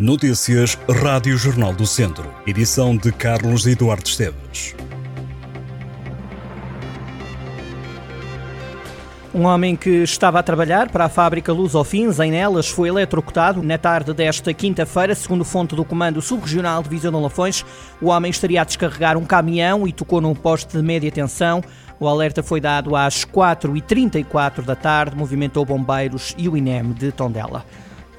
Notícias Rádio Jornal do Centro. Edição de Carlos Eduardo Esteves. Um homem que estava a trabalhar para a fábrica Luz Fins em Nelas foi eletrocutado na tarde desta quinta-feira, segundo fonte do Comando Subregional de Visão de Lafões. O homem estaria a descarregar um caminhão e tocou num poste de média tensão. O alerta foi dado às 4h34 da tarde, movimentou bombeiros e o INEM de Tondela.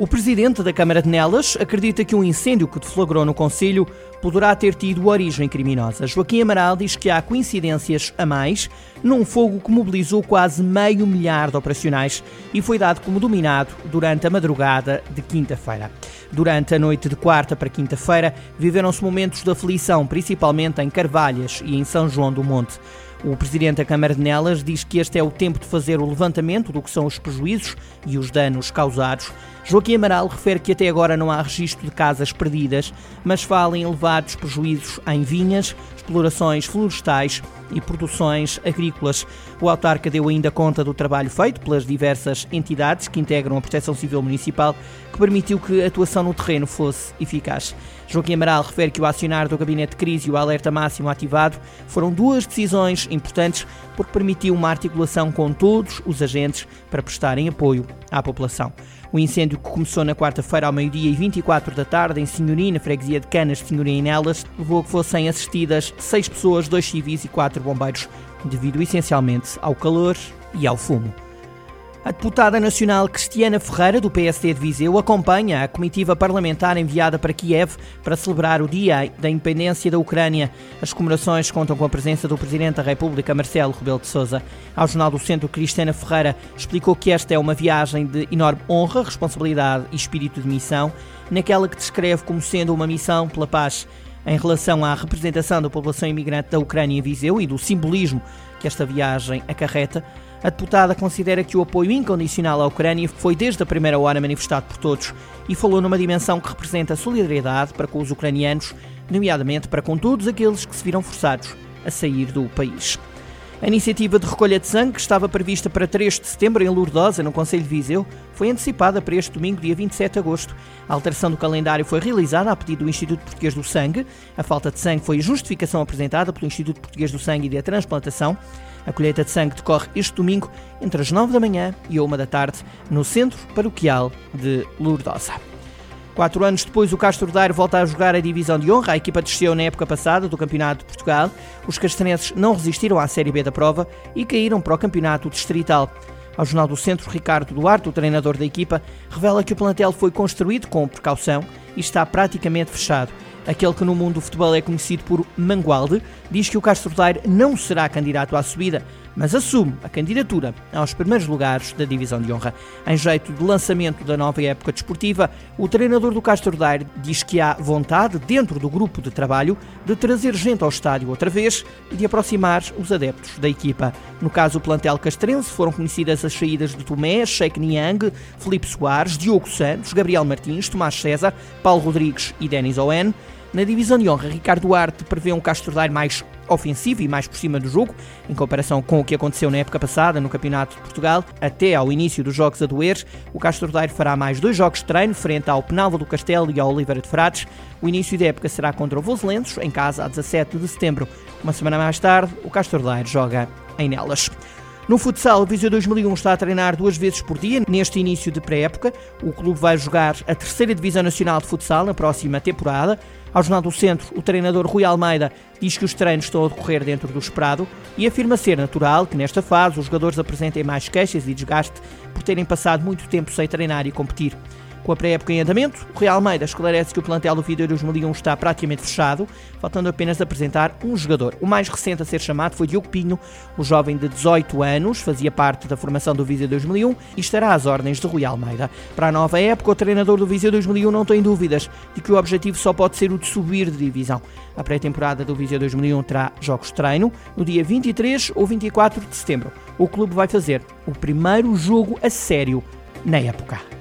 O presidente da Câmara de Nelas acredita que um incêndio que deflagrou no Conselho poderá ter tido origem criminosa. Joaquim Amaral diz que há coincidências a mais num fogo que mobilizou quase meio milhar de operacionais e foi dado como dominado durante a madrugada de quinta-feira. Durante a noite de quarta para quinta-feira, viveram-se momentos de aflição, principalmente em Carvalhas e em São João do Monte. O presidente da Câmara de Nelas diz que este é o tempo de fazer o levantamento do que são os prejuízos e os danos causados. Joaquim Amaral refere que até agora não há registro de casas perdidas, mas fala em elevados prejuízos em vinhas, explorações florestais e produções agrícolas. O autarca deu ainda conta do trabalho feito pelas diversas entidades que integram a Proteção Civil Municipal, que permitiu que a atuação no terreno fosse eficaz. Joaquim Amaral refere que o acionar do gabinete de crise e o alerta máximo ativado foram duas decisões importantes porque permitiu uma articulação com todos os agentes para prestarem apoio à população. O incêndio que começou na quarta-feira ao meio-dia e 24 da tarde em Senhoria, na freguesia de Canas de e Nelas, levou a que fossem assistidas seis pessoas, dois civis e quatro bombeiros, devido essencialmente ao calor e ao fumo. A deputada nacional Cristiana Ferreira, do PSD de Viseu, acompanha a comitiva parlamentar enviada para Kiev para celebrar o Dia da Independência da Ucrânia. As comemorações contam com a presença do Presidente da República, Marcelo Rebelo de Sousa. Ao Jornal do Centro, Cristiana Ferreira explicou que esta é uma viagem de enorme honra, responsabilidade e espírito de missão, naquela que descreve como sendo uma missão pela paz em relação à representação da população imigrante da Ucrânia em Viseu e do simbolismo que esta viagem acarreta, a deputada considera que o apoio incondicional à Ucrânia foi desde a primeira hora manifestado por todos e falou numa dimensão que representa solidariedade para com os ucranianos, nomeadamente para com todos aqueles que se viram forçados a sair do país. A iniciativa de recolha de sangue, que estava prevista para 3 de setembro em Lourdosa, no Conselho de Viseu, foi antecipada para este domingo, dia 27 de agosto. A alteração do calendário foi realizada a pedido do Instituto Português do Sangue. A falta de sangue foi justificação apresentada pelo Instituto Português do Sangue e da Transplantação. A colheita de sangue decorre este domingo entre as 9 da manhã e a 1 da tarde no Centro Paroquial de Lourdosa. Quatro anos depois, o Castro Daire volta a jogar a divisão de honra. A equipa desceu na época passada do Campeonato de Portugal. Os castrenses não resistiram à Série B da prova e caíram para o Campeonato Distrital. Ao Jornal do Centro, Ricardo Duarte, o treinador da equipa, revela que o plantel foi construído com precaução e está praticamente fechado. Aquele que no mundo do futebol é conhecido por Mangualde, diz que o Castro Daire não será candidato à subida, mas assume a candidatura aos primeiros lugares da divisão de honra. Em jeito de lançamento da nova época desportiva, o treinador do Castro Daire diz que há vontade, dentro do grupo de trabalho, de trazer gente ao estádio outra vez e de aproximar os adeptos da equipa. No caso do plantel castrense, foram conhecidas as saídas de Tomé, Sheik Niang, Felipe Soares, Diogo Santos, Gabriel Martins, Tomás César, Paulo Rodrigues e Denis Owen. Na divisão de honra, Ricardo Duarte prevê um Castro Daire mais ofensivo e mais por cima do jogo, em comparação com o que aconteceu na época passada no Campeonato de Portugal. Até ao início dos jogos a doer, o Castro Daire fará mais dois jogos de treino, frente ao Penalva do Castelo e ao Oliveira de Frades. O início da época será contra o Voselenses, em casa, a 17 de setembro. Uma semana mais tarde, o Castro Daire joga em Nelas. No futsal, o Viseu 2001 está a treinar duas vezes por dia neste início de pré-época. O clube vai jogar a terceira Divisão Nacional de Futsal na próxima temporada. Ao Jornal do Centro, o treinador Rui Almeida diz que os treinos estão a decorrer dentro do esperado e afirma ser natural que nesta fase os jogadores apresentem mais queixas e desgaste por terem passado muito tempo sem treinar e competir. Com a pré-época em andamento, o Real Almeida esclarece que o plantel do Vídeo 2001 está praticamente fechado, faltando apenas apresentar um jogador. O mais recente a ser chamado foi Diogo Pinho, o jovem de 18 anos, fazia parte da formação do Viseu 2001 e estará às ordens de Rui Almeida. Para a nova época, o treinador do Viseu 2001 não tem dúvidas de que o objetivo só pode ser o de subir de divisão. A pré-temporada do Viseu 2001 terá jogos de treino no dia 23 ou 24 de setembro. O clube vai fazer o primeiro jogo a sério na época.